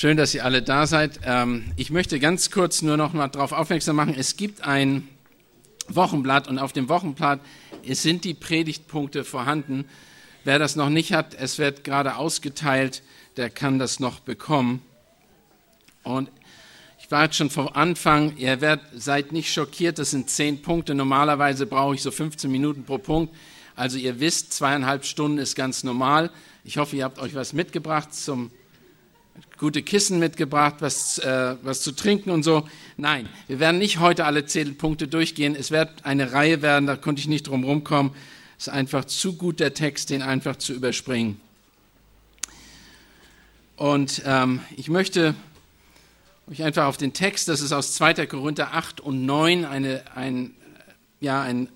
Schön, dass ihr alle da seid. Ähm, ich möchte ganz kurz nur noch mal darauf aufmerksam machen, es gibt ein Wochenblatt und auf dem Wochenblatt sind die Predigtpunkte vorhanden. Wer das noch nicht hat, es wird gerade ausgeteilt, der kann das noch bekommen. Und ich war jetzt schon vom Anfang, ihr werdet, seid nicht schockiert, das sind zehn Punkte. Normalerweise brauche ich so 15 Minuten pro Punkt. Also ihr wisst, zweieinhalb Stunden ist ganz normal. Ich hoffe, ihr habt euch was mitgebracht zum gute Kissen mitgebracht, was, äh, was zu trinken und so. Nein, wir werden nicht heute alle zehn Punkte durchgehen. Es wird eine Reihe werden, da konnte ich nicht drum rumkommen. Es ist einfach zu gut der Text, den einfach zu überspringen. Und ähm, ich möchte euch einfach auf den Text, das ist aus 2. Korinther 8 und 9, eine, ein, ja, ein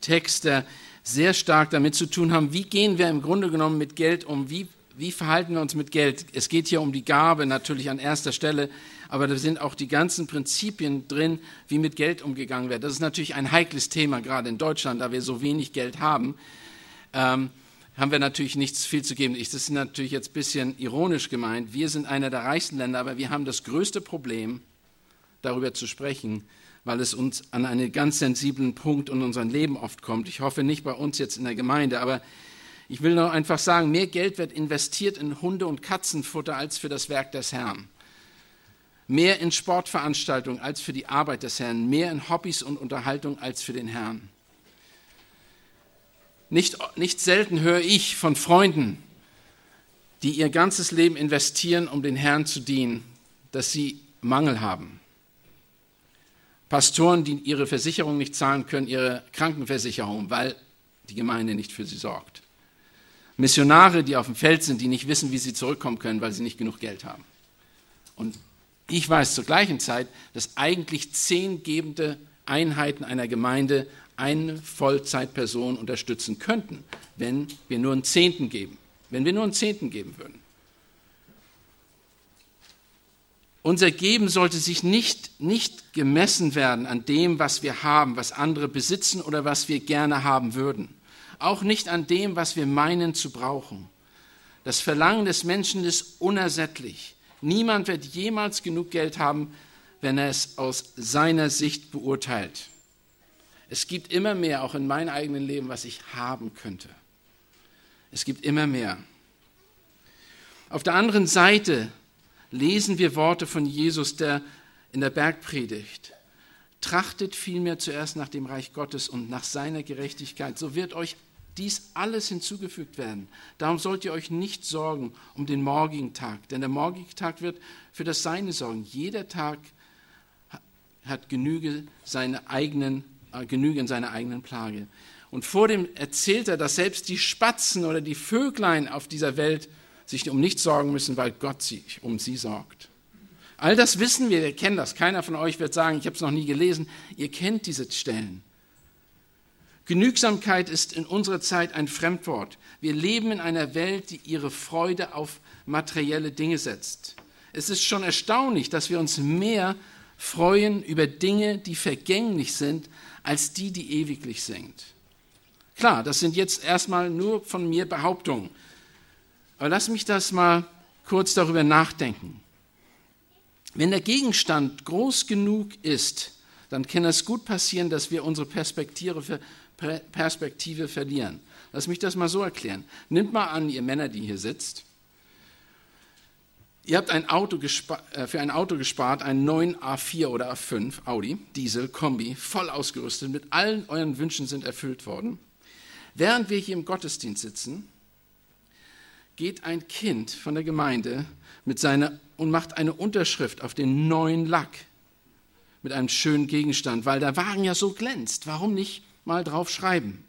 Text, der sehr stark damit zu tun haben, wie gehen wir im Grunde genommen mit Geld um, wie wie verhalten wir uns mit Geld? Es geht hier um die Gabe natürlich an erster Stelle, aber da sind auch die ganzen Prinzipien drin, wie mit Geld umgegangen wird. Das ist natürlich ein heikles Thema, gerade in Deutschland, da wir so wenig Geld haben. Ähm, haben wir natürlich nichts viel zu geben. das ist natürlich jetzt ein bisschen ironisch gemeint. Wir sind einer der reichsten Länder, aber wir haben das größte Problem, darüber zu sprechen, weil es uns an einen ganz sensiblen Punkt in unserem Leben oft kommt. Ich hoffe nicht bei uns jetzt in der Gemeinde, aber ich will nur einfach sagen, mehr Geld wird investiert in Hunde- und Katzenfutter als für das Werk des Herrn. Mehr in Sportveranstaltungen als für die Arbeit des Herrn. Mehr in Hobbys und Unterhaltung als für den Herrn. Nicht, nicht selten höre ich von Freunden, die ihr ganzes Leben investieren, um den Herrn zu dienen, dass sie Mangel haben. Pastoren, die ihre Versicherung nicht zahlen können, ihre Krankenversicherung, weil die Gemeinde nicht für sie sorgt. Missionare, die auf dem Feld sind, die nicht wissen, wie sie zurückkommen können, weil sie nicht genug Geld haben. Und ich weiß zur gleichen Zeit, dass eigentlich zehn gebende Einheiten einer Gemeinde eine Vollzeitperson unterstützen könnten, wenn wir nur einen Zehnten geben. Wenn wir nur einen Zehnten geben würden. Unser Geben sollte sich nicht, nicht gemessen werden an dem, was wir haben, was andere besitzen oder was wir gerne haben würden auch nicht an dem, was wir meinen zu brauchen. Das Verlangen des Menschen ist unersättlich. Niemand wird jemals genug Geld haben, wenn er es aus seiner Sicht beurteilt. Es gibt immer mehr, auch in meinem eigenen Leben, was ich haben könnte. Es gibt immer mehr. Auf der anderen Seite lesen wir Worte von Jesus, der in der Bergpredigt Trachtet vielmehr zuerst nach dem Reich Gottes und nach seiner Gerechtigkeit, so wird euch dies alles hinzugefügt werden. Darum sollt ihr euch nicht sorgen um den morgigen Tag, denn der morgige Tag wird für das Seine sorgen. Jeder Tag hat Genüge, seine eigenen, äh, Genüge in seiner eigenen Plage. Und vor dem erzählt er, dass selbst die Spatzen oder die Vöglein auf dieser Welt sich um nichts sorgen müssen, weil Gott sich um sie sorgt. All das wissen wir, wir kennen das. Keiner von euch wird sagen, ich habe es noch nie gelesen. Ihr kennt diese Stellen. Genügsamkeit ist in unserer Zeit ein Fremdwort. Wir leben in einer Welt, die ihre Freude auf materielle Dinge setzt. Es ist schon erstaunlich, dass wir uns mehr freuen über Dinge, die vergänglich sind, als die, die ewiglich sind. Klar, das sind jetzt erstmal nur von mir Behauptungen. Aber lass mich das mal kurz darüber nachdenken. Wenn der Gegenstand groß genug ist, dann kann es gut passieren, dass wir unsere Perspektive Perspektive verlieren. Lass mich das mal so erklären. Nimmt mal an, ihr Männer, die hier sitzt, ihr habt ein Auto äh, für ein Auto gespart, einen neuen A4 oder A5 Audi, Diesel, Kombi, voll ausgerüstet, mit allen euren Wünschen sind erfüllt worden. Während wir hier im Gottesdienst sitzen, geht ein Kind von der Gemeinde mit seiner und macht eine Unterschrift auf den neuen Lack mit einem schönen Gegenstand, weil der Wagen ja so glänzt. Warum nicht mal drauf schreiben.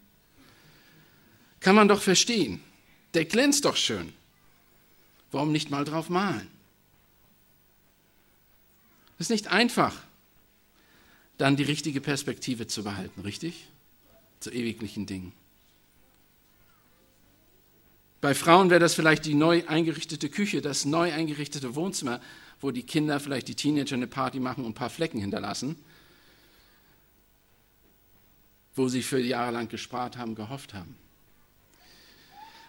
Kann man doch verstehen. Der glänzt doch schön. Warum nicht mal drauf malen? Es ist nicht einfach, dann die richtige Perspektive zu behalten, richtig? Zu ewiglichen Dingen. Bei Frauen wäre das vielleicht die neu eingerichtete Küche, das neu eingerichtete Wohnzimmer, wo die Kinder, vielleicht die Teenager eine Party machen und ein paar Flecken hinterlassen wo sie für jahrelang gespart haben, gehofft haben.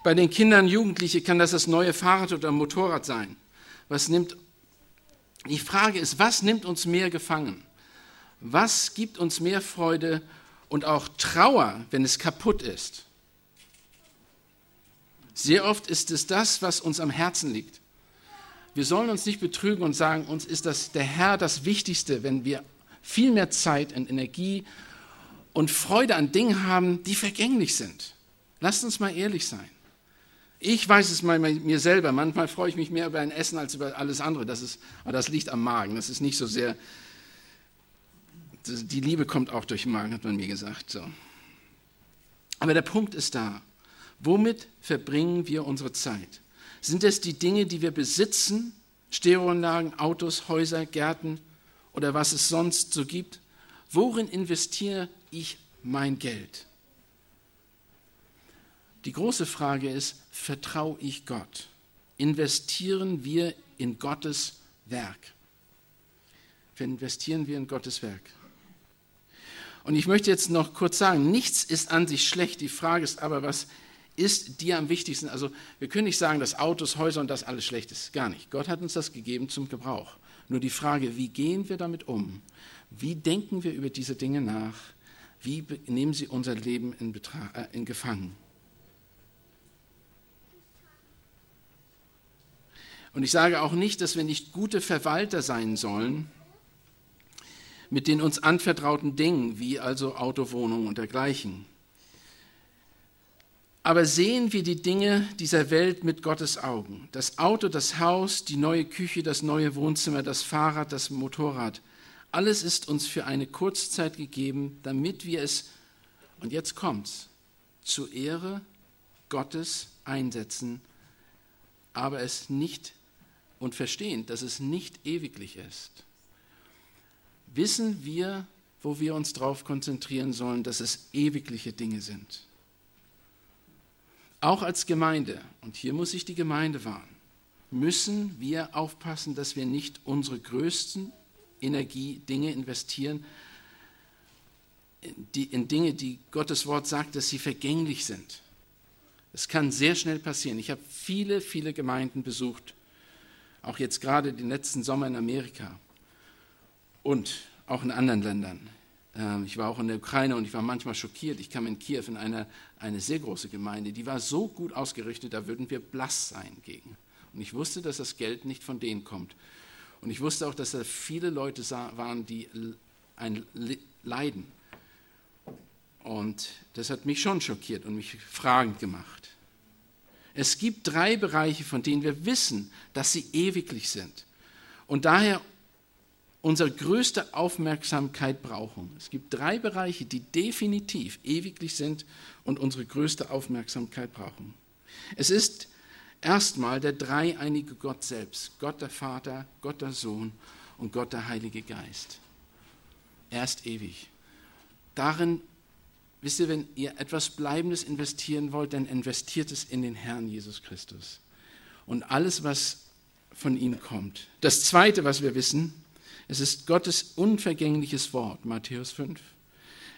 Bei den Kindern, Jugendlichen kann das das neue Fahrrad oder Motorrad sein. Was nimmt Die Frage ist, was nimmt uns mehr gefangen? Was gibt uns mehr Freude und auch Trauer, wenn es kaputt ist? Sehr oft ist es das, was uns am Herzen liegt. Wir sollen uns nicht betrügen und sagen, uns ist das der Herr das Wichtigste, wenn wir viel mehr Zeit und Energie und Freude an Dingen haben, die vergänglich sind. Lasst uns mal ehrlich sein. Ich weiß es mal mir selber. Manchmal freue ich mich mehr über ein Essen als über alles andere. Das, ist, aber das liegt am Magen. Das ist nicht so sehr. Die Liebe kommt auch durch den Magen, hat man mir gesagt. So. Aber der Punkt ist da. Womit verbringen wir unsere Zeit? Sind es die Dinge, die wir besitzen? Stereoanlagen, Autos, Häuser, Gärten oder was es sonst so gibt? Worin investiere ich mein Geld? Die große Frage ist, vertraue ich Gott? Investieren wir in Gottes Werk? Investieren wir in Gottes Werk? Und ich möchte jetzt noch kurz sagen, nichts ist an sich schlecht. Die Frage ist aber, was ist dir am wichtigsten? Also wir können nicht sagen, dass Autos, Häuser und das alles schlecht ist. Gar nicht. Gott hat uns das gegeben zum Gebrauch. Nur die Frage, wie gehen wir damit um? Wie denken wir über diese Dinge nach? Wie nehmen sie unser Leben in, Betrag, äh, in Gefangen? Und ich sage auch nicht, dass wir nicht gute Verwalter sein sollen mit den uns anvertrauten Dingen, wie also Autowohnungen und dergleichen. Aber sehen wir die Dinge dieser Welt mit Gottes Augen. Das Auto, das Haus, die neue Küche, das neue Wohnzimmer, das Fahrrad, das Motorrad. Alles ist uns für eine Kurzzeit gegeben, damit wir es, und jetzt kommt's, zur Ehre Gottes einsetzen, aber es nicht und verstehen, dass es nicht ewiglich ist, wissen wir, wo wir uns darauf konzentrieren sollen, dass es ewigliche Dinge sind. Auch als Gemeinde, und hier muss sich die Gemeinde warnen, müssen wir aufpassen, dass wir nicht unsere größten Energie, Dinge investieren, die, in Dinge, die Gottes Wort sagt, dass sie vergänglich sind. Es kann sehr schnell passieren. Ich habe viele, viele Gemeinden besucht, auch jetzt gerade den letzten Sommer in Amerika und auch in anderen Ländern. Ähm, ich war auch in der Ukraine und ich war manchmal schockiert. Ich kam in Kiew in eine, eine sehr große Gemeinde, die war so gut ausgerichtet, da würden wir blass sein gegen. Und ich wusste, dass das Geld nicht von denen kommt. Und ich wusste auch, dass da viele Leute waren, die ein Leiden. Und das hat mich schon schockiert und mich fragend gemacht. Es gibt drei Bereiche, von denen wir wissen, dass sie ewiglich sind und daher unsere größte Aufmerksamkeit brauchen. Es gibt drei Bereiche, die definitiv ewiglich sind und unsere größte Aufmerksamkeit brauchen. Es ist erstmal der dreieinige Gott selbst, Gott der Vater, Gott der Sohn und Gott der Heilige Geist. Er ist ewig. Darin Wisst ihr, wenn ihr etwas Bleibendes investieren wollt, dann investiert es in den Herrn Jesus Christus. Und alles, was von ihm kommt. Das Zweite, was wir wissen, es ist Gottes unvergängliches Wort, Matthäus 5.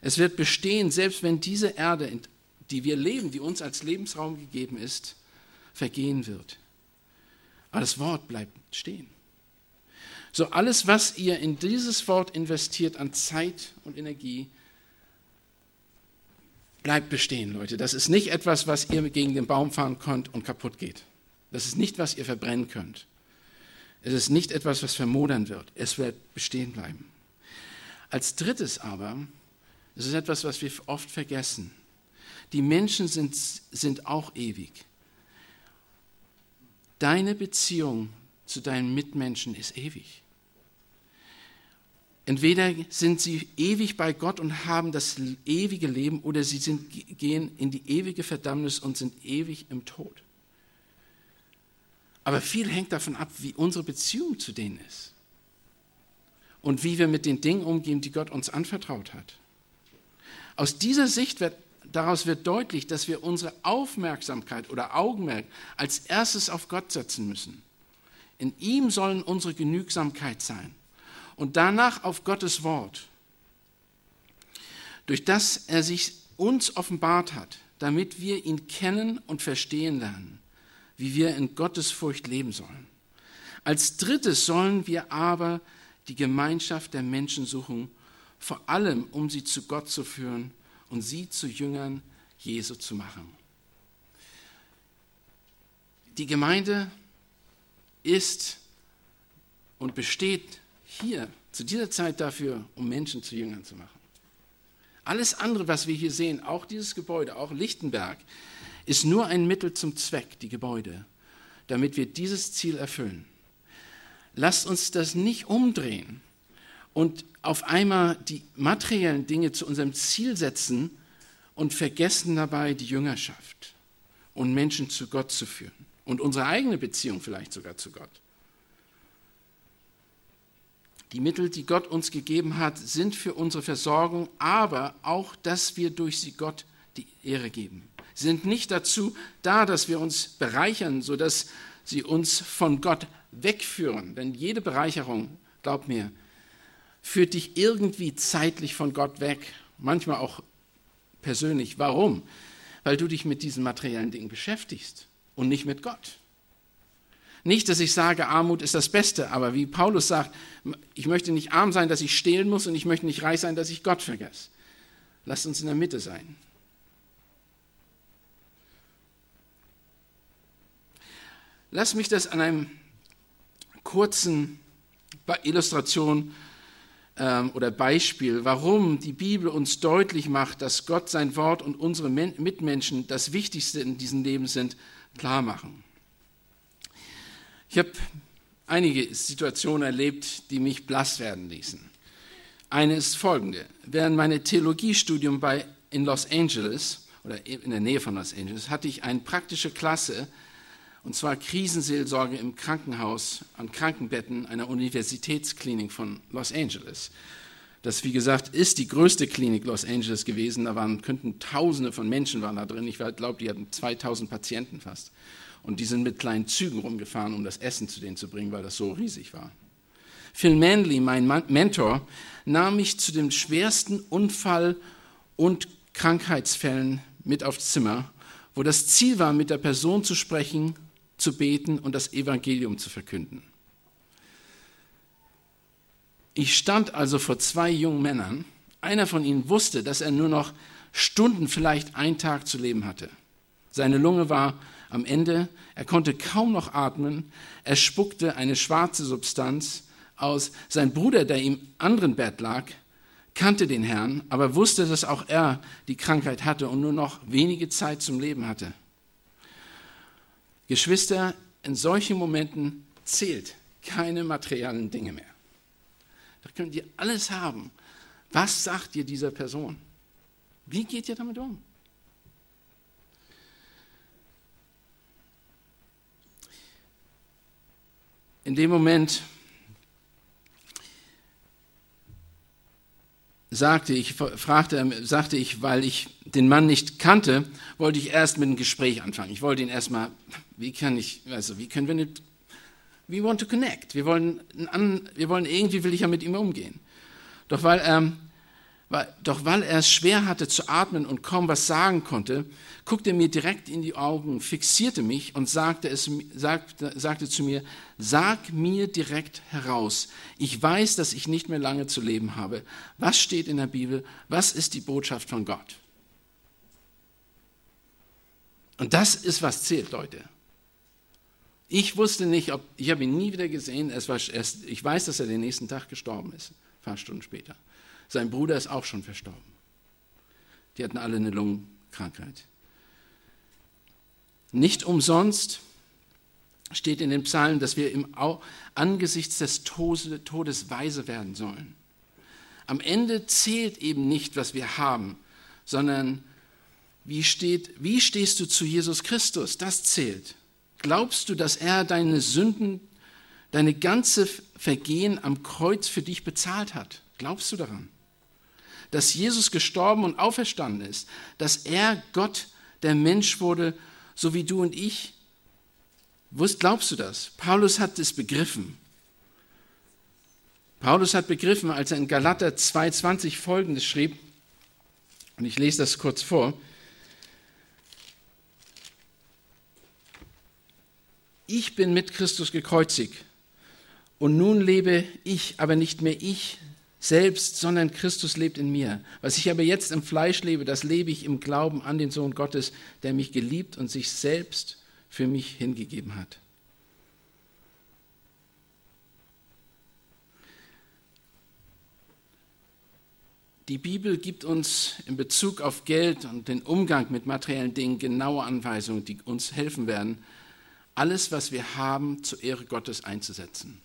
Es wird bestehen, selbst wenn diese Erde, die wir leben, die uns als Lebensraum gegeben ist, vergehen wird. Aber das Wort bleibt stehen. So alles, was ihr in dieses Wort investiert an Zeit und Energie, bleibt bestehen, Leute. Das ist nicht etwas, was ihr gegen den Baum fahren könnt und kaputt geht. Das ist nicht, was ihr verbrennen könnt. Es ist nicht etwas, was vermodern wird. Es wird bestehen bleiben. Als drittes aber, es ist etwas, was wir oft vergessen. Die Menschen sind, sind auch ewig. Deine Beziehung zu deinen Mitmenschen ist ewig. Entweder sind sie ewig bei Gott und haben das ewige Leben oder sie sind, gehen in die ewige Verdammnis und sind ewig im Tod. Aber viel hängt davon ab, wie unsere Beziehung zu denen ist und wie wir mit den Dingen umgehen, die Gott uns anvertraut hat. Aus dieser Sicht wird daraus wird deutlich, dass wir unsere Aufmerksamkeit oder Augenmerk als erstes auf Gott setzen müssen. In ihm sollen unsere Genügsamkeit sein und danach auf Gottes Wort, durch das er sich uns offenbart hat, damit wir ihn kennen und verstehen lernen, wie wir in Gottes Furcht leben sollen. Als drittes sollen wir aber die Gemeinschaft der Menschen suchen, vor allem um sie zu Gott zu führen und sie zu Jüngern Jesu zu machen. Die Gemeinde ist und besteht hier zu dieser Zeit dafür, um Menschen zu Jüngern zu machen. Alles andere, was wir hier sehen, auch dieses Gebäude, auch Lichtenberg, ist nur ein Mittel zum Zweck, die Gebäude, damit wir dieses Ziel erfüllen. Lasst uns das nicht umdrehen und auf einmal die materiellen Dinge zu unserem Ziel setzen und vergessen dabei die Jüngerschaft und Menschen zu Gott zu führen und unsere eigene Beziehung vielleicht sogar zu Gott. Die Mittel, die Gott uns gegeben hat, sind für unsere Versorgung, aber auch, dass wir durch sie Gott die Ehre geben. Sie sind nicht dazu da, dass wir uns bereichern, sodass sie uns von Gott wegführen. Denn jede Bereicherung, glaub mir, führt dich irgendwie zeitlich von Gott weg, manchmal auch persönlich. Warum? Weil du dich mit diesen materiellen Dingen beschäftigst und nicht mit Gott. Nicht, dass ich sage, Armut ist das Beste, aber wie Paulus sagt, ich möchte nicht arm sein, dass ich stehlen muss und ich möchte nicht reich sein, dass ich Gott vergesse. Lasst uns in der Mitte sein. Lass mich das an einem kurzen Illustration ähm, oder Beispiel, warum die Bibel uns deutlich macht, dass Gott sein Wort und unsere Mitmenschen das Wichtigste in diesem Leben sind, klar machen. Ich habe einige Situationen erlebt, die mich blass werden ließen. Eine ist folgende. Während meines Theologiestudium bei, in Los Angeles oder in der Nähe von Los Angeles hatte ich eine praktische Klasse, und zwar Krisenseelsorge im Krankenhaus an Krankenbetten einer Universitätsklinik von Los Angeles. Das, wie gesagt, ist die größte Klinik Los Angeles gewesen. Da waren, könnten Tausende von Menschen waren da drin. Ich glaube, die hatten 2000 Patienten fast. Und die sind mit kleinen Zügen rumgefahren, um das Essen zu denen zu bringen, weil das so riesig war. Phil Manley, mein Mentor, nahm mich zu dem schwersten Unfall- und Krankheitsfällen mit aufs Zimmer, wo das Ziel war, mit der Person zu sprechen, zu beten und das Evangelium zu verkünden. Ich stand also vor zwei jungen Männern. Einer von ihnen wusste, dass er nur noch Stunden, vielleicht einen Tag zu leben hatte. Seine Lunge war am Ende, er konnte kaum noch atmen, er spuckte eine schwarze Substanz aus. Sein Bruder, der im anderen Bett lag, kannte den Herrn, aber wusste, dass auch er die Krankheit hatte und nur noch wenige Zeit zum Leben hatte. Geschwister, in solchen Momenten zählt keine materiellen Dinge mehr. Da könnt ihr alles haben. Was sagt ihr dieser Person? Wie geht ihr damit um? in dem Moment sagte ich, fragte, sagte ich, weil ich den Mann nicht kannte, wollte ich erst mit einem Gespräch anfangen. Ich wollte ihn erstmal, wie kann ich, also wie können wir nicht, we want to connect. Wir wollen, wir wollen irgendwie will ich ja mit ihm umgehen. Doch weil er doch weil er es schwer hatte zu atmen und kaum was sagen konnte, guckte er mir direkt in die Augen, fixierte mich und sagte, es, sagte, sagte zu mir, sag mir direkt heraus, ich weiß, dass ich nicht mehr lange zu leben habe. Was steht in der Bibel? Was ist die Botschaft von Gott? Und das ist, was zählt, Leute. Ich wusste nicht, ob, ich habe ihn nie wieder gesehen, es war erst, ich weiß, dass er den nächsten Tag gestorben ist, ein paar Stunden später. Sein Bruder ist auch schon verstorben. Die hatten alle eine Lungenkrankheit. Nicht umsonst steht in den Psalmen, dass wir im angesichts des Todes weise werden sollen. Am Ende zählt eben nicht, was wir haben, sondern wie, steht, wie stehst du zu Jesus Christus? Das zählt. Glaubst du, dass er deine Sünden, deine ganze Vergehen am Kreuz für dich bezahlt hat? Glaubst du daran? dass Jesus gestorben und auferstanden ist, dass er Gott, der Mensch wurde, so wie du und ich? Glaubst du das? Paulus hat es begriffen. Paulus hat begriffen, als er in Galater 2,20 folgendes schrieb, und ich lese das kurz vor. Ich bin mit Christus gekreuzigt. Und nun lebe ich, aber nicht mehr ich selbst, sondern Christus lebt in mir. Was ich aber jetzt im Fleisch lebe, das lebe ich im Glauben an den Sohn Gottes, der mich geliebt und sich selbst für mich hingegeben hat. Die Bibel gibt uns in Bezug auf Geld und den Umgang mit materiellen Dingen genaue Anweisungen, die uns helfen werden, alles, was wir haben, zur Ehre Gottes einzusetzen.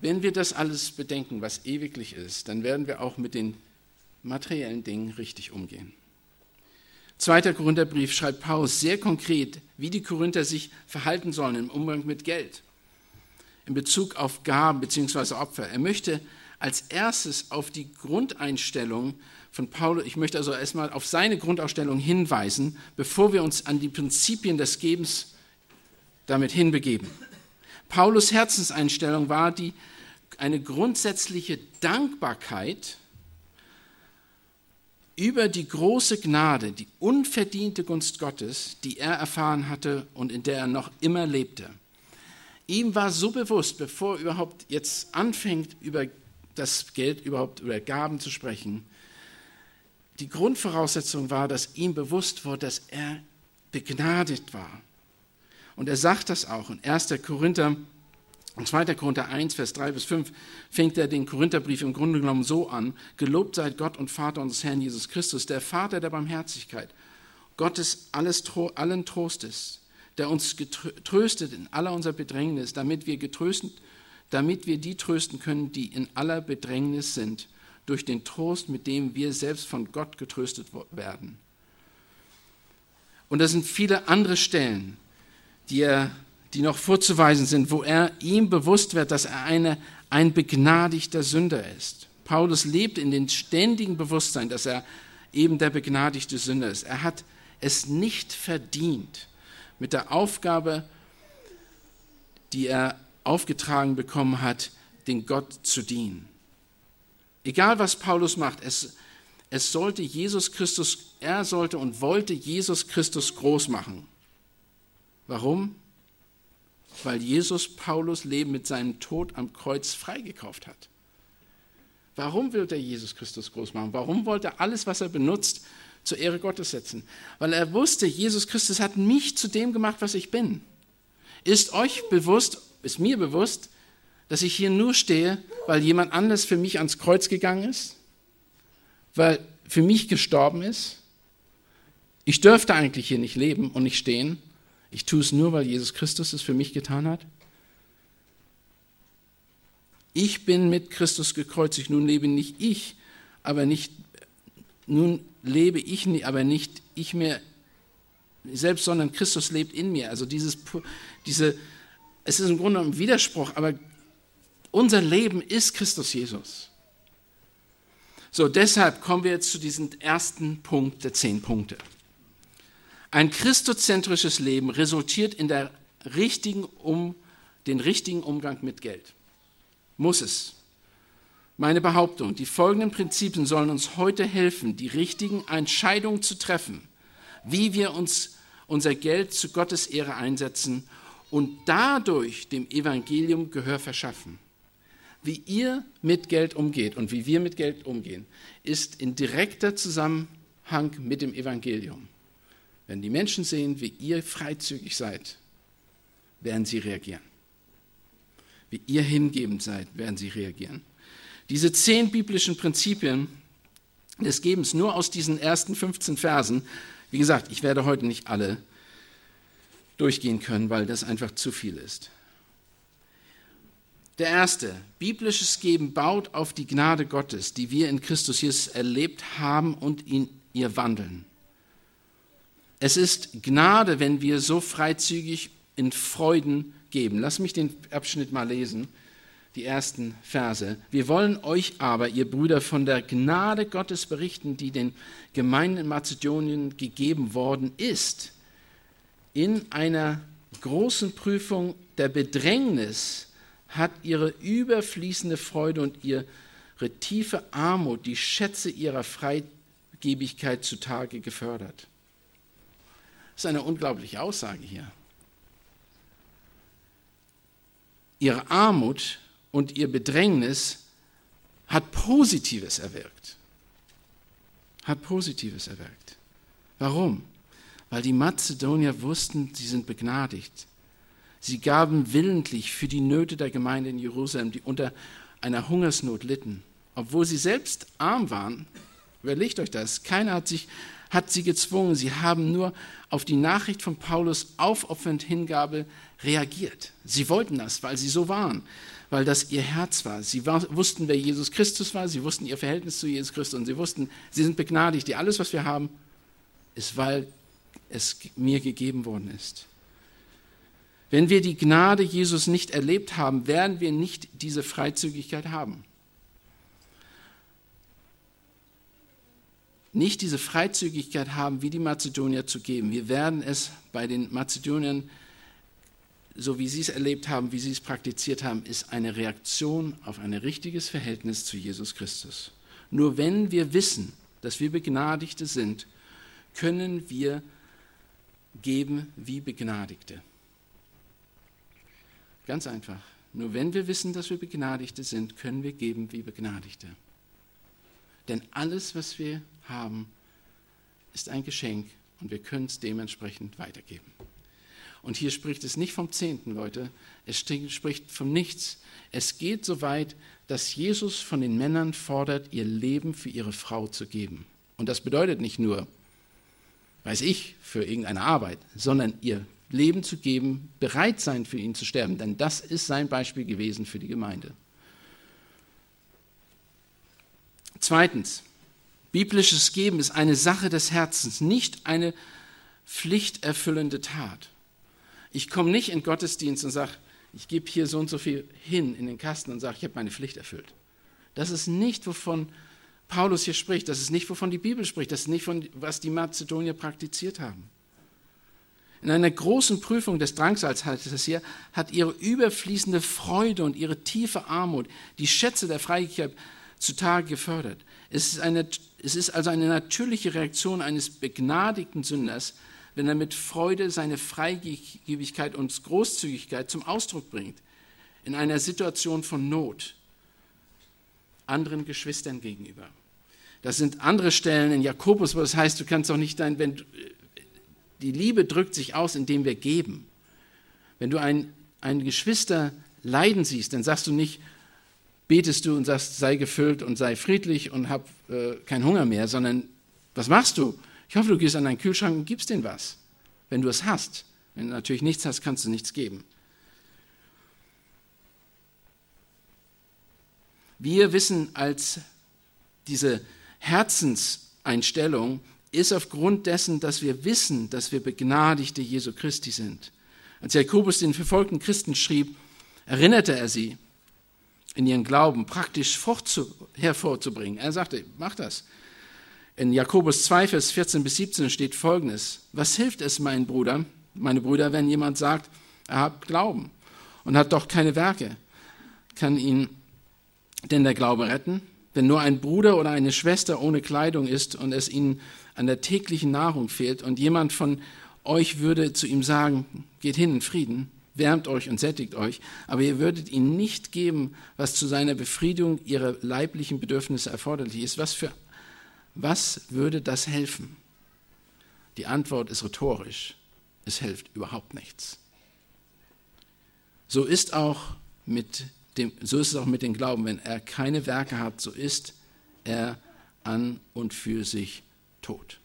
Wenn wir das alles bedenken, was ewiglich ist, dann werden wir auch mit den materiellen Dingen richtig umgehen. Zweiter Korintherbrief schreibt Paulus sehr konkret, wie die Korinther sich verhalten sollen im Umgang mit Geld, in Bezug auf Gaben bzw. Opfer. Er möchte als erstes auf die Grundeinstellung von Paulus, ich möchte also erstmal auf seine Grundausstellung hinweisen, bevor wir uns an die Prinzipien des Gebens damit hinbegeben. Paulus Herzenseinstellung war die, eine grundsätzliche Dankbarkeit über die große Gnade, die unverdiente Gunst Gottes, die er erfahren hatte und in der er noch immer lebte. Ihm war so bewusst, bevor er überhaupt jetzt anfängt, über das Geld überhaupt über Gaben zu sprechen. Die Grundvoraussetzung war, dass ihm bewusst wurde, dass er begnadet war. Und er sagt das auch in 1. Korinther und 2. Korinther 1, Vers 3 bis 5 fängt er den Korintherbrief im Grunde genommen so an. Gelobt seid Gott und Vater unseres Herrn Jesus Christus, der Vater der Barmherzigkeit, Gottes alles, allen Trostes, der uns getröstet in aller unserer Bedrängnis, damit wir getröstet damit wir die trösten können, die in aller Bedrängnis sind, durch den Trost, mit dem wir selbst von Gott getröstet werden. Und da sind viele andere Stellen, die, er, die noch vorzuweisen sind, wo er ihm bewusst wird, dass er eine, ein begnadigter Sünder ist. Paulus lebt in dem ständigen Bewusstsein, dass er eben der begnadigte Sünder ist. Er hat es nicht verdient, mit der Aufgabe, die er aufgetragen bekommen hat, den Gott zu dienen. Egal was Paulus macht, es, es sollte Jesus Christus, er sollte und wollte Jesus Christus groß machen. Warum? Weil Jesus Paulus Leben mit seinem Tod am Kreuz freigekauft hat. Warum will er Jesus Christus groß machen? Warum wollte er alles, was er benutzt, zur Ehre Gottes setzen? Weil er wusste, Jesus Christus hat mich zu dem gemacht, was ich bin. Ist euch bewusst, ist mir bewusst, dass ich hier nur stehe, weil jemand anders für mich ans Kreuz gegangen ist, weil für mich gestorben ist. Ich dürfte eigentlich hier nicht leben und nicht stehen. Ich tue es nur, weil Jesus Christus es für mich getan hat. Ich bin mit Christus gekreuzigt. Nun lebe nicht ich, aber nicht, nun lebe ich, aber nicht ich mehr selbst, sondern Christus lebt in mir. Also dieses, diese, es ist im Grunde ein Widerspruch, aber unser Leben ist Christus Jesus. So, deshalb kommen wir jetzt zu diesem ersten Punkt der zehn Punkte. Ein christozentrisches Leben resultiert in der richtigen um, den richtigen Umgang mit Geld. Muss es. Meine Behauptung, die folgenden Prinzipien sollen uns heute helfen, die richtigen Entscheidungen zu treffen, wie wir uns unser Geld zu Gottes Ehre einsetzen und dadurch dem Evangelium Gehör verschaffen. Wie ihr mit Geld umgeht und wie wir mit Geld umgehen, ist in direkter Zusammenhang mit dem Evangelium. Wenn die Menschen sehen, wie ihr freizügig seid, werden sie reagieren. Wie ihr hingebend seid, werden sie reagieren. Diese zehn biblischen Prinzipien des Gebens, nur aus diesen ersten 15 Versen, wie gesagt, ich werde heute nicht alle durchgehen können, weil das einfach zu viel ist. Der erste, biblisches Geben baut auf die Gnade Gottes, die wir in Christus Jesus erlebt haben und in ihr wandeln. Es ist Gnade, wenn wir so freizügig in Freuden geben. Lass mich den Abschnitt mal lesen, die ersten Verse. Wir wollen euch aber, ihr Brüder, von der Gnade Gottes berichten, die den Gemeinden in Mazedonien gegeben worden ist in einer großen Prüfung der Bedrängnis hat ihre überfließende Freude und ihre tiefe Armut die Schätze ihrer Freigebigkeit zutage gefördert. Das ist eine unglaubliche Aussage hier. ihre Armut und ihr Bedrängnis hat Positives erwirkt. Hat Positives erwirkt. Warum? Weil die Mazedonier wussten, sie sind begnadigt. Sie gaben willentlich für die Nöte der Gemeinde in Jerusalem, die unter einer Hungersnot litten. Obwohl sie selbst arm waren, überlegt euch das, keiner hat, sich, hat sie gezwungen, sie haben nur auf die Nachricht von Paulus aufopfernd Hingabe reagiert. Sie wollten das, weil sie so waren, weil das ihr Herz war. Sie war, wussten, wer Jesus Christus war, sie wussten ihr Verhältnis zu Jesus Christus und sie wussten, sie sind begnadigt. Die alles, was wir haben, ist, weil es mir gegeben worden ist. Wenn wir die Gnade Jesus nicht erlebt haben, werden wir nicht diese Freizügigkeit haben. Nicht diese Freizügigkeit haben, wie die Mazedonier zu geben. Wir werden es bei den Mazedoniern, so wie sie es erlebt haben, wie sie es praktiziert haben, ist eine Reaktion auf ein richtiges Verhältnis zu Jesus Christus. Nur wenn wir wissen, dass wir Begnadigte sind, können wir geben wie Begnadigte. Ganz einfach. Nur wenn wir wissen, dass wir Begnadigte sind, können wir geben wie Begnadigte. Denn alles, was wir haben, ist ein Geschenk und wir können es dementsprechend weitergeben. Und hier spricht es nicht vom Zehnten, Leute, es spricht von nichts. Es geht so weit, dass Jesus von den Männern fordert, ihr Leben für ihre Frau zu geben. Und das bedeutet nicht nur, weiß ich, für irgendeine Arbeit, sondern ihr Leben zu geben, bereit sein für ihn zu sterben. Denn das ist sein Beispiel gewesen für die Gemeinde. Zweitens, biblisches Geben ist eine Sache des Herzens, nicht eine pflichterfüllende Tat. Ich komme nicht in Gottesdienst und sage, ich gebe hier so und so viel hin in den Kasten und sage, ich habe meine Pflicht erfüllt. Das ist nicht, wovon Paulus hier spricht. Das ist nicht, wovon die Bibel spricht. Das ist nicht, von, was die Mazedonier praktiziert haben. In einer großen Prüfung des Drangsals, heißt es hier, hat ihre überfließende Freude und ihre tiefe Armut die Schätze der Freiheit zutage gefördert. Es ist, eine, es ist also eine natürliche Reaktion eines begnadigten Sünders, wenn er mit Freude seine Freigebigkeit und Großzügigkeit zum Ausdruck bringt, in einer Situation von Not anderen Geschwistern gegenüber. Das sind andere Stellen in Jakobus, wo es heißt, du kannst auch nicht dein, wenn die Liebe drückt sich aus, indem wir geben. Wenn du ein, ein Geschwister leiden siehst, dann sagst du nicht, betest du und sagst, sei gefüllt und sei friedlich und hab äh, keinen Hunger mehr, sondern was machst du? Ich hoffe, du gehst an deinen Kühlschrank und gibst denen was, wenn du es hast. Wenn du natürlich nichts hast, kannst du nichts geben. Wir wissen als diese Herzenseinstellung ist aufgrund dessen, dass wir wissen, dass wir Begnadigte Jesu Christi sind. Als Jakobus den verfolgten Christen schrieb, erinnerte er sie, in ihren Glauben praktisch hervorzubringen. Er sagte, mach das. In Jakobus 2, Vers 14 bis 17 steht folgendes. Was hilft es, mein Bruder, meine Brüder, wenn jemand sagt, er hat Glauben und hat doch keine Werke? Kann ihn denn der Glaube retten? Wenn nur ein Bruder oder eine Schwester ohne Kleidung ist und es ihnen an der täglichen Nahrung fehlt und jemand von euch würde zu ihm sagen, geht hin in Frieden, wärmt euch und sättigt euch, aber ihr würdet ihm nicht geben, was zu seiner Befriedigung ihrer leiblichen Bedürfnisse erforderlich ist, was, für, was würde das helfen? Die Antwort ist rhetorisch. Es hilft überhaupt nichts. So ist auch mit dem, so ist es auch mit dem Glauben. Wenn er keine Werke hat, so ist er an und für sich tot.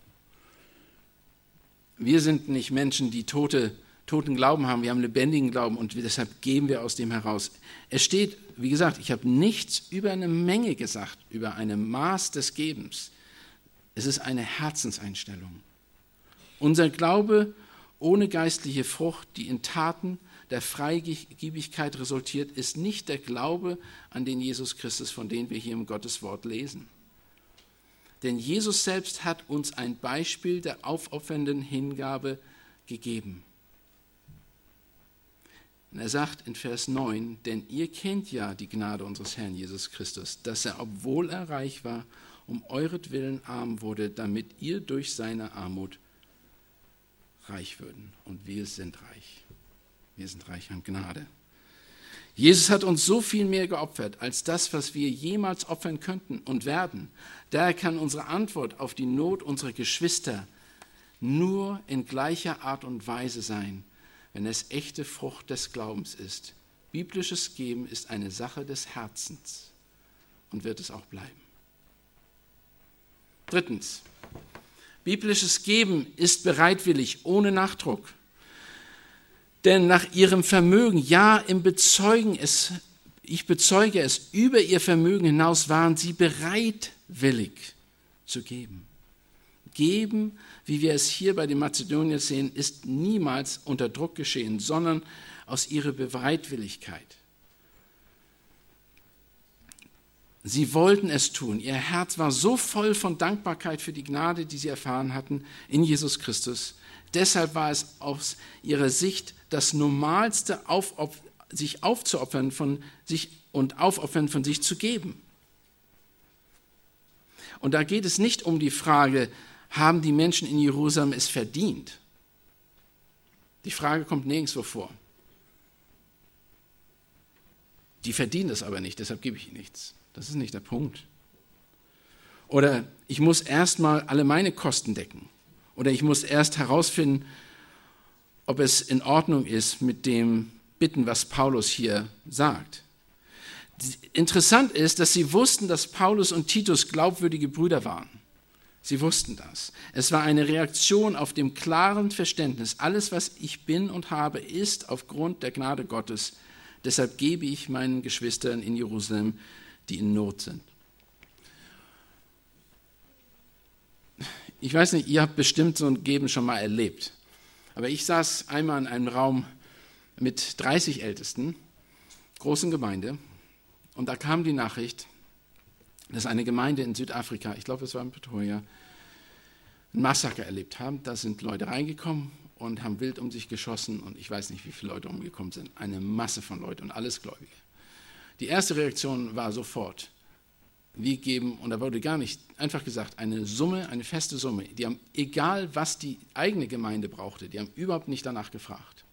Wir sind nicht Menschen, die tote, toten Glauben haben, wir haben lebendigen Glauben und deshalb gehen wir aus dem heraus. Es steht, wie gesagt, ich habe nichts über eine Menge gesagt, über eine Maß des Gebens. Es ist eine Herzenseinstellung. Unser Glaube ohne geistliche Frucht, die in Taten der Freigebigkeit resultiert, ist nicht der Glaube an den Jesus Christus, von dem wir hier im Gottes Wort lesen. Denn Jesus selbst hat uns ein Beispiel der aufopfernden Hingabe gegeben. Und er sagt in Vers 9, denn ihr kennt ja die Gnade unseres Herrn Jesus Christus, dass er, obwohl er reich war, um euretwillen arm wurde, damit ihr durch seine Armut reich würden. Und wir sind reich. Wir sind reich an Gnade. Jesus hat uns so viel mehr geopfert als das, was wir jemals opfern könnten und werden. Daher kann unsere Antwort auf die Not unserer Geschwister nur in gleicher Art und Weise sein, wenn es echte Frucht des Glaubens ist. Biblisches Geben ist eine Sache des Herzens und wird es auch bleiben. Drittens, biblisches Geben ist bereitwillig, ohne Nachdruck. Denn nach ihrem Vermögen, ja im Bezeugen es, ich bezeuge es, über ihr Vermögen hinaus waren sie bereitwillig zu geben. Geben, wie wir es hier bei den Mazedoniern sehen, ist niemals unter Druck geschehen, sondern aus ihrer Bereitwilligkeit. Sie wollten es tun. Ihr Herz war so voll von Dankbarkeit für die Gnade, die sie erfahren hatten in Jesus Christus. Deshalb war es aus ihrer Sicht das Normalste, auf, auf, sich aufzuopfern von sich und aufopfern von sich zu geben. Und da geht es nicht um die Frage, haben die Menschen in Jerusalem es verdient? Die Frage kommt nirgendwo vor. Die verdienen es aber nicht, deshalb gebe ich ihnen nichts. Das ist nicht der Punkt. Oder ich muss erstmal alle meine Kosten decken. Oder ich muss erst herausfinden, ob es in Ordnung ist mit dem Bitten, was Paulus hier sagt. Interessant ist, dass sie wussten, dass Paulus und Titus glaubwürdige Brüder waren. Sie wussten das. Es war eine Reaktion auf dem klaren Verständnis, alles, was ich bin und habe, ist aufgrund der Gnade Gottes. Deshalb gebe ich meinen Geschwistern in Jerusalem die in Not sind. Ich weiß nicht, ihr habt bestimmt so ein Geben schon mal erlebt. Aber ich saß einmal in einem Raum mit 30 Ältesten, großen Gemeinde, und da kam die Nachricht, dass eine Gemeinde in Südafrika, ich glaube es war in Pretoria, ein Massaker erlebt haben. Da sind Leute reingekommen und haben wild um sich geschossen und ich weiß nicht, wie viele Leute umgekommen sind. Eine Masse von Leuten und alles Gläubige. Die erste Reaktion war sofort, wir geben, und da wurde gar nicht einfach gesagt, eine Summe, eine feste Summe. Die haben, egal was die eigene Gemeinde brauchte, die haben überhaupt nicht danach gefragt,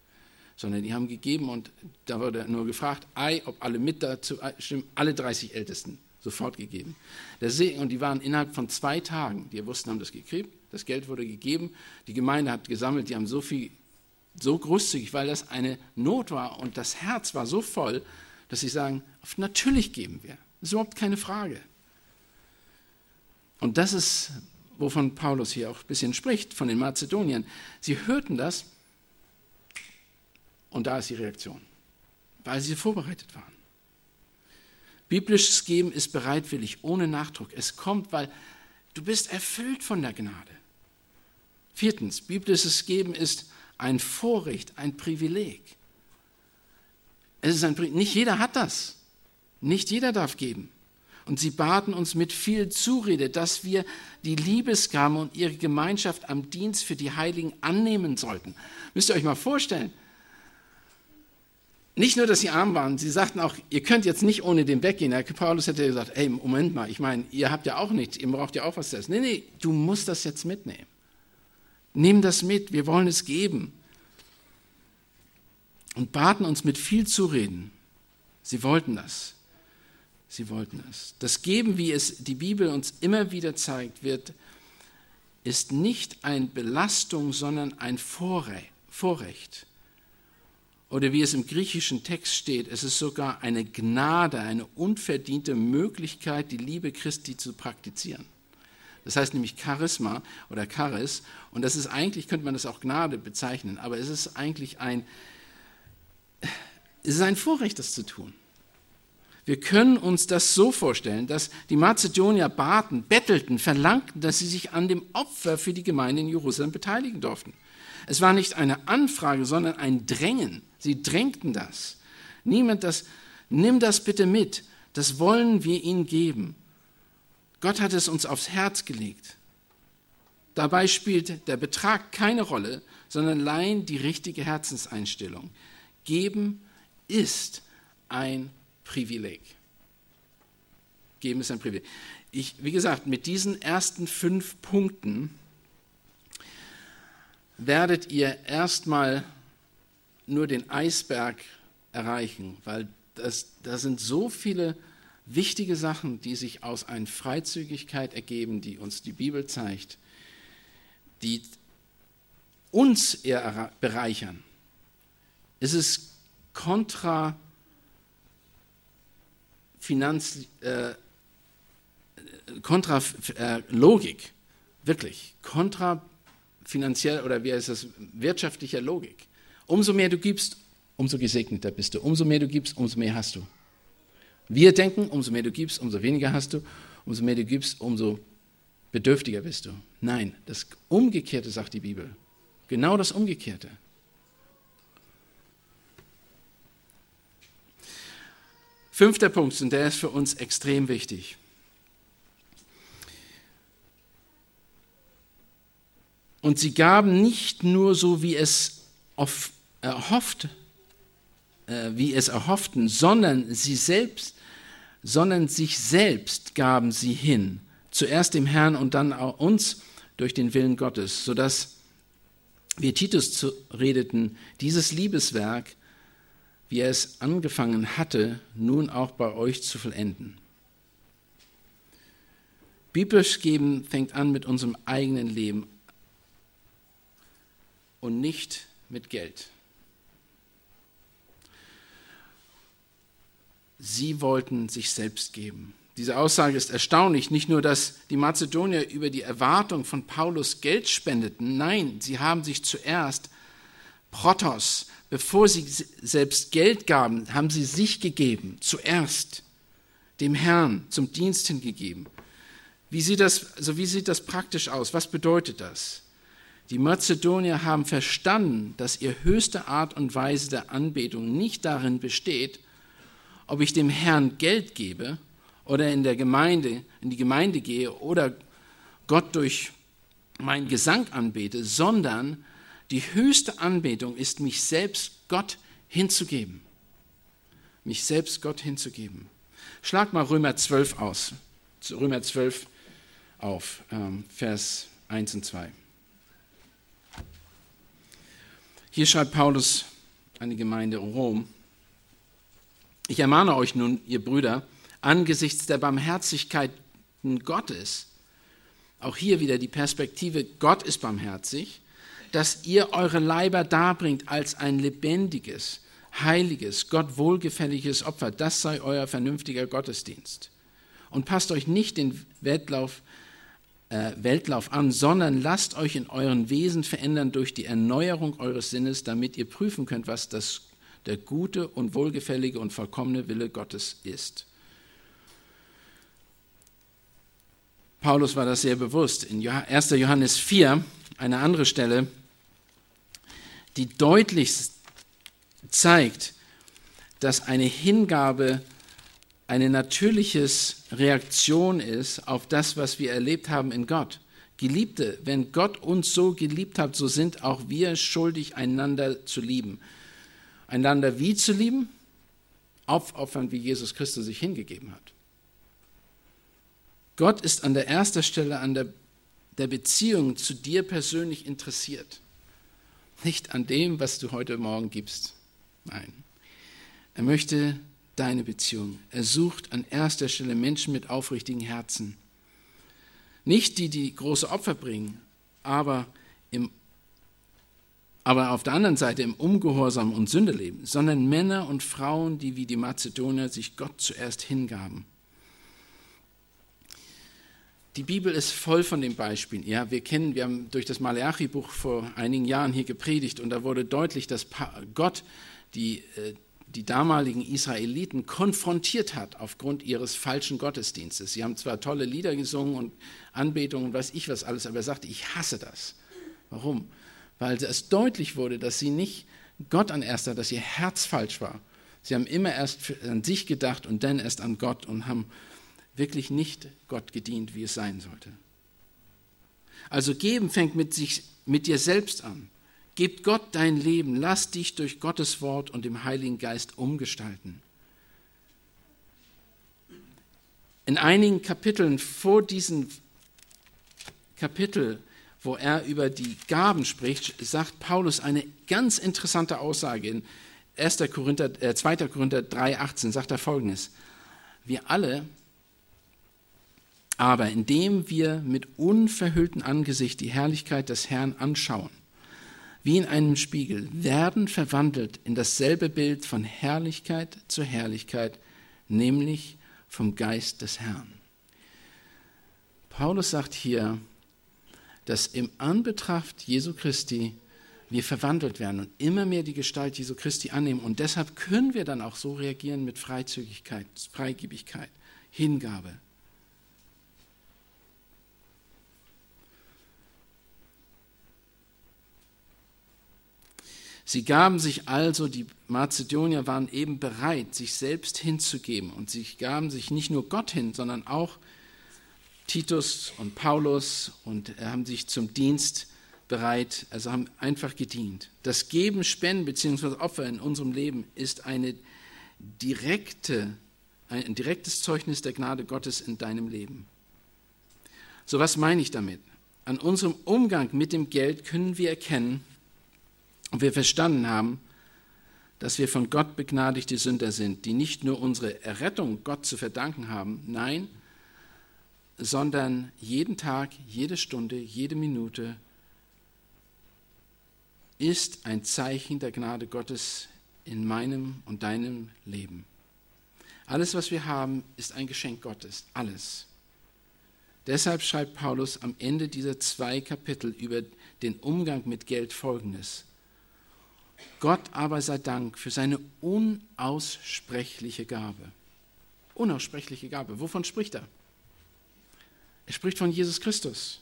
sondern die haben gegeben und da wurde nur gefragt, ei, ob alle mit dazu stimmen, alle 30 Ältesten sofort gegeben. und die waren innerhalb von zwei Tagen, die wussten, haben das gekriegt, das Geld wurde gegeben, die Gemeinde hat gesammelt, die haben so viel, so großzügig, weil das eine Not war und das Herz war so voll, dass sie sagen, natürlich geben wir. Das ist überhaupt keine Frage. Und das ist, wovon Paulus hier auch ein bisschen spricht, von den Mazedoniern. Sie hörten das und da ist die Reaktion, weil sie vorbereitet waren. Biblisches Geben ist bereitwillig, ohne Nachdruck. Es kommt, weil du bist erfüllt von der Gnade. Viertens, biblisches Geben ist ein Vorrecht, ein Privileg. Es ist ein, nicht jeder hat das. Nicht jeder darf geben. Und sie baten uns mit viel Zurede, dass wir die Liebesgabe und ihre Gemeinschaft am Dienst für die Heiligen annehmen sollten. Müsst ihr euch mal vorstellen. Nicht nur, dass sie arm waren, sie sagten auch, ihr könnt jetzt nicht ohne den weggehen. Paulus hätte gesagt, hey, Moment mal, ich meine, ihr habt ja auch nichts, ihr braucht ja auch was zu essen. Nee, nee, du musst das jetzt mitnehmen. Nimm das mit, wir wollen es geben und baten uns mit viel Zureden. Sie wollten das. Sie wollten das. Das Geben, wie es die Bibel uns immer wieder zeigt, wird, ist nicht eine Belastung, sondern ein Vorrecht. Oder wie es im griechischen Text steht, es ist sogar eine Gnade, eine unverdiente Möglichkeit, die Liebe Christi zu praktizieren. Das heißt nämlich Charisma oder Charis. Und das ist eigentlich, könnte man das auch Gnade bezeichnen, aber es ist eigentlich ein, es ist ein Vorrecht, das zu tun. Wir können uns das so vorstellen, dass die Mazedonier baten, bettelten, verlangten, dass sie sich an dem Opfer für die Gemeinde in Jerusalem beteiligen durften. Es war nicht eine Anfrage, sondern ein Drängen. Sie drängten das. Niemand das, nimm das bitte mit. Das wollen wir ihnen geben. Gott hat es uns aufs Herz gelegt. Dabei spielt der Betrag keine Rolle, sondern allein die richtige Herzenseinstellung. Geben ist ein Privileg. Geben ist ein Privileg. Ich, wie gesagt, mit diesen ersten fünf Punkten werdet ihr erstmal nur den Eisberg erreichen, weil da sind so viele wichtige Sachen, die sich aus einer Freizügigkeit ergeben, die uns die Bibel zeigt, die uns eher bereichern. Es ist kontra Finanz, äh, kontra äh, Logik, wirklich, kontra finanziell oder wie heißt das, wirtschaftlicher Logik. Umso mehr du gibst, umso gesegneter bist du. Umso mehr du gibst, umso mehr hast du. Wir denken, umso mehr du gibst, umso weniger hast du. Umso mehr du gibst, umso bedürftiger bist du. Nein, das Umgekehrte sagt die Bibel. Genau das Umgekehrte. Fünfter Punkt, und der ist für uns extrem wichtig. Und sie gaben nicht nur so, wie es erhofft, äh, wie es erhofften, sondern sie selbst, sondern sich selbst gaben sie hin, zuerst dem Herrn und dann auch uns durch den Willen Gottes, sodass wir Titus redeten, dieses Liebeswerk, wie er es angefangen hatte, nun auch bei euch zu vollenden. Biblisch geben fängt an mit unserem eigenen Leben und nicht mit Geld. Sie wollten sich selbst geben. Diese Aussage ist erstaunlich. Nicht nur, dass die Mazedonier über die Erwartung von Paulus Geld spendeten, nein, sie haben sich zuerst Protos, bevor sie selbst Geld gaben, haben sie sich gegeben, zuerst dem Herrn zum Dienst hingegeben. Wie sieht das, also wie sieht das praktisch aus? Was bedeutet das? Die Mazedonier haben verstanden, dass ihre höchste Art und Weise der Anbetung nicht darin besteht, ob ich dem Herrn Geld gebe oder in der Gemeinde, in die Gemeinde gehe oder Gott durch meinen Gesang anbete, sondern die höchste Anbetung ist, mich selbst Gott hinzugeben. Mich selbst Gott hinzugeben. Schlag mal Römer 12 aus. Römer 12 auf, ähm, Vers 1 und 2. Hier schreibt Paulus an die Gemeinde Rom, ich ermahne euch nun, ihr Brüder, angesichts der Barmherzigkeit Gottes, auch hier wieder die Perspektive, Gott ist barmherzig, dass ihr eure Leiber darbringt als ein lebendiges, heiliges, Gott wohlgefälliges Opfer. Das sei euer vernünftiger Gottesdienst. Und passt euch nicht den Wettlauf äh, Weltlauf an, sondern lasst euch in euren Wesen verändern durch die Erneuerung eures Sinnes, damit ihr prüfen könnt, was das, der gute und wohlgefällige und vollkommene Wille Gottes ist. Paulus war das sehr bewusst. In 1. Johannes 4, eine andere Stelle, die deutlich zeigt, dass eine Hingabe eine natürliche Reaktion ist auf das, was wir erlebt haben in Gott. Geliebte, wenn Gott uns so geliebt hat, so sind auch wir schuldig, einander zu lieben. Einander wie zu lieben? Aufopfern, wie Jesus Christus sich hingegeben hat. Gott ist an der ersten Stelle an der, der Beziehung zu dir persönlich interessiert. Nicht an dem, was du heute Morgen gibst. Nein. Er möchte deine Beziehung. Er sucht an erster Stelle Menschen mit aufrichtigen Herzen. Nicht die, die große Opfer bringen, aber, im, aber auf der anderen Seite im Ungehorsam und Sünde leben, sondern Männer und Frauen, die wie die Mazedonier sich Gott zuerst hingaben. Die Bibel ist voll von den Beispielen. Ja, wir kennen, wir haben durch das Malachi-Buch vor einigen Jahren hier gepredigt und da wurde deutlich, dass Gott die, äh, die damaligen Israeliten konfrontiert hat aufgrund ihres falschen Gottesdienstes. Sie haben zwar tolle Lieder gesungen und Anbetungen und weiß ich was alles, aber er sagte, ich hasse das. Warum? Weil es deutlich wurde, dass sie nicht Gott an erster, dass ihr Herz falsch war. Sie haben immer erst an sich gedacht und dann erst an Gott und haben wirklich nicht Gott gedient, wie es sein sollte. Also geben fängt mit, sich, mit dir selbst an. Gib Gott dein Leben, lass dich durch Gottes Wort und dem Heiligen Geist umgestalten. In einigen Kapiteln vor diesem Kapitel, wo er über die Gaben spricht, sagt Paulus eine ganz interessante Aussage in 1. Korinther, äh, 2. Korinther 3,18 sagt er folgendes: Wir alle, aber indem wir mit unverhülltem Angesicht die Herrlichkeit des Herrn anschauen, wie in einem Spiegel, werden verwandelt in dasselbe Bild von Herrlichkeit zu Herrlichkeit, nämlich vom Geist des Herrn. Paulus sagt hier, dass im Anbetracht Jesu Christi wir verwandelt werden und immer mehr die Gestalt Jesu Christi annehmen. Und deshalb können wir dann auch so reagieren mit Freizügigkeit, Freigebigkeit, Hingabe. Sie gaben sich also, die Mazedonier waren eben bereit, sich selbst hinzugeben. Und sie gaben sich nicht nur Gott hin, sondern auch Titus und Paulus und haben sich zum Dienst bereit, also haben einfach gedient. Das Geben, Spenden bzw. Opfer in unserem Leben ist eine direkte, ein direktes Zeugnis der Gnade Gottes in deinem Leben. So was meine ich damit? An unserem Umgang mit dem Geld können wir erkennen, ob wir verstanden haben, dass wir von Gott begnadigte Sünder sind, die nicht nur unsere Errettung Gott zu verdanken haben, nein, sondern jeden Tag, jede Stunde, jede Minute ist ein Zeichen der Gnade Gottes in meinem und deinem Leben. Alles, was wir haben, ist ein Geschenk Gottes. Alles. Deshalb schreibt Paulus am Ende dieser zwei Kapitel über den Umgang mit Geld folgendes. Gott aber sei Dank für seine unaussprechliche Gabe. Unaussprechliche Gabe. Wovon spricht er? Er spricht von Jesus Christus.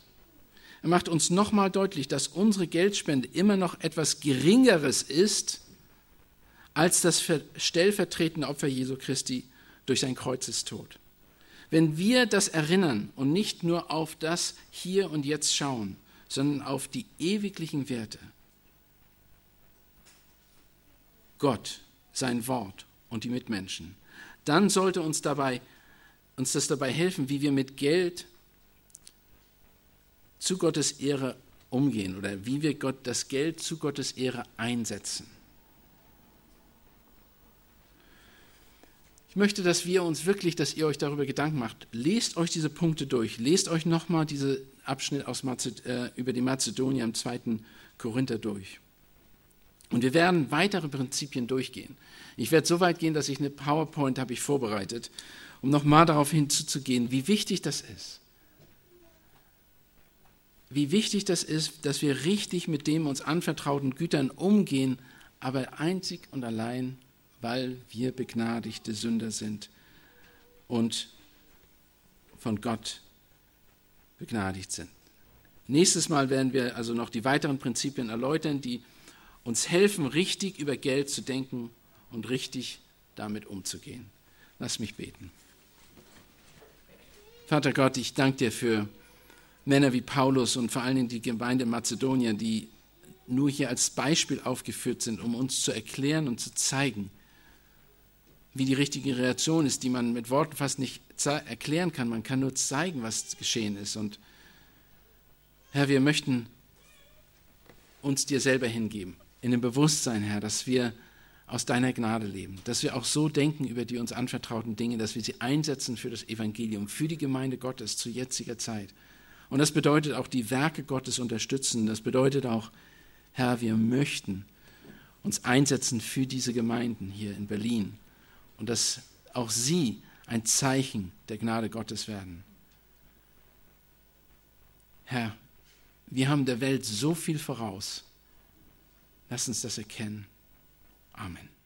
Er macht uns nochmal deutlich, dass unsere Geldspende immer noch etwas Geringeres ist als das stellvertretende Opfer Jesu Christi durch sein Kreuzestod. Wenn wir das erinnern und nicht nur auf das Hier und Jetzt schauen, sondern auf die ewiglichen Werte, Gott, sein Wort und die Mitmenschen, dann sollte uns, dabei, uns das dabei helfen, wie wir mit Geld zu Gottes Ehre umgehen oder wie wir Gott, das Geld zu Gottes Ehre einsetzen. Ich möchte, dass wir uns wirklich, dass ihr euch darüber Gedanken macht. Lest euch diese Punkte durch. Lest euch nochmal diesen Abschnitt aus Mazed äh, über die Mazedonier im zweiten Korinther durch. Und wir werden weitere Prinzipien durchgehen. Ich werde so weit gehen, dass ich eine PowerPoint habe ich vorbereitet, um nochmal darauf hinzuzugehen, wie wichtig das ist wie wichtig das ist, dass wir richtig mit dem uns anvertrauten Gütern umgehen, aber einzig und allein, weil wir begnadigte Sünder sind und von Gott begnadigt sind. Nächstes Mal werden wir also noch die weiteren Prinzipien erläutern, die uns helfen, richtig über Geld zu denken und richtig damit umzugehen. Lass mich beten. Vater Gott, ich danke dir für Männer wie Paulus und vor allen Dingen die Gemeinde Mazedonien, die nur hier als Beispiel aufgeführt sind, um uns zu erklären und zu zeigen, wie die richtige Reaktion ist, die man mit Worten fast nicht erklären kann. Man kann nur zeigen, was geschehen ist. Und Herr, wir möchten uns dir selber hingeben, in dem Bewusstsein, Herr, dass wir aus deiner Gnade leben, dass wir auch so denken über die uns anvertrauten Dinge, dass wir sie einsetzen für das Evangelium, für die Gemeinde Gottes zu jetziger Zeit. Und das bedeutet auch die Werke Gottes unterstützen. Das bedeutet auch, Herr, wir möchten uns einsetzen für diese Gemeinden hier in Berlin und dass auch sie ein Zeichen der Gnade Gottes werden. Herr, wir haben der Welt so viel voraus. Lass uns das erkennen. Amen.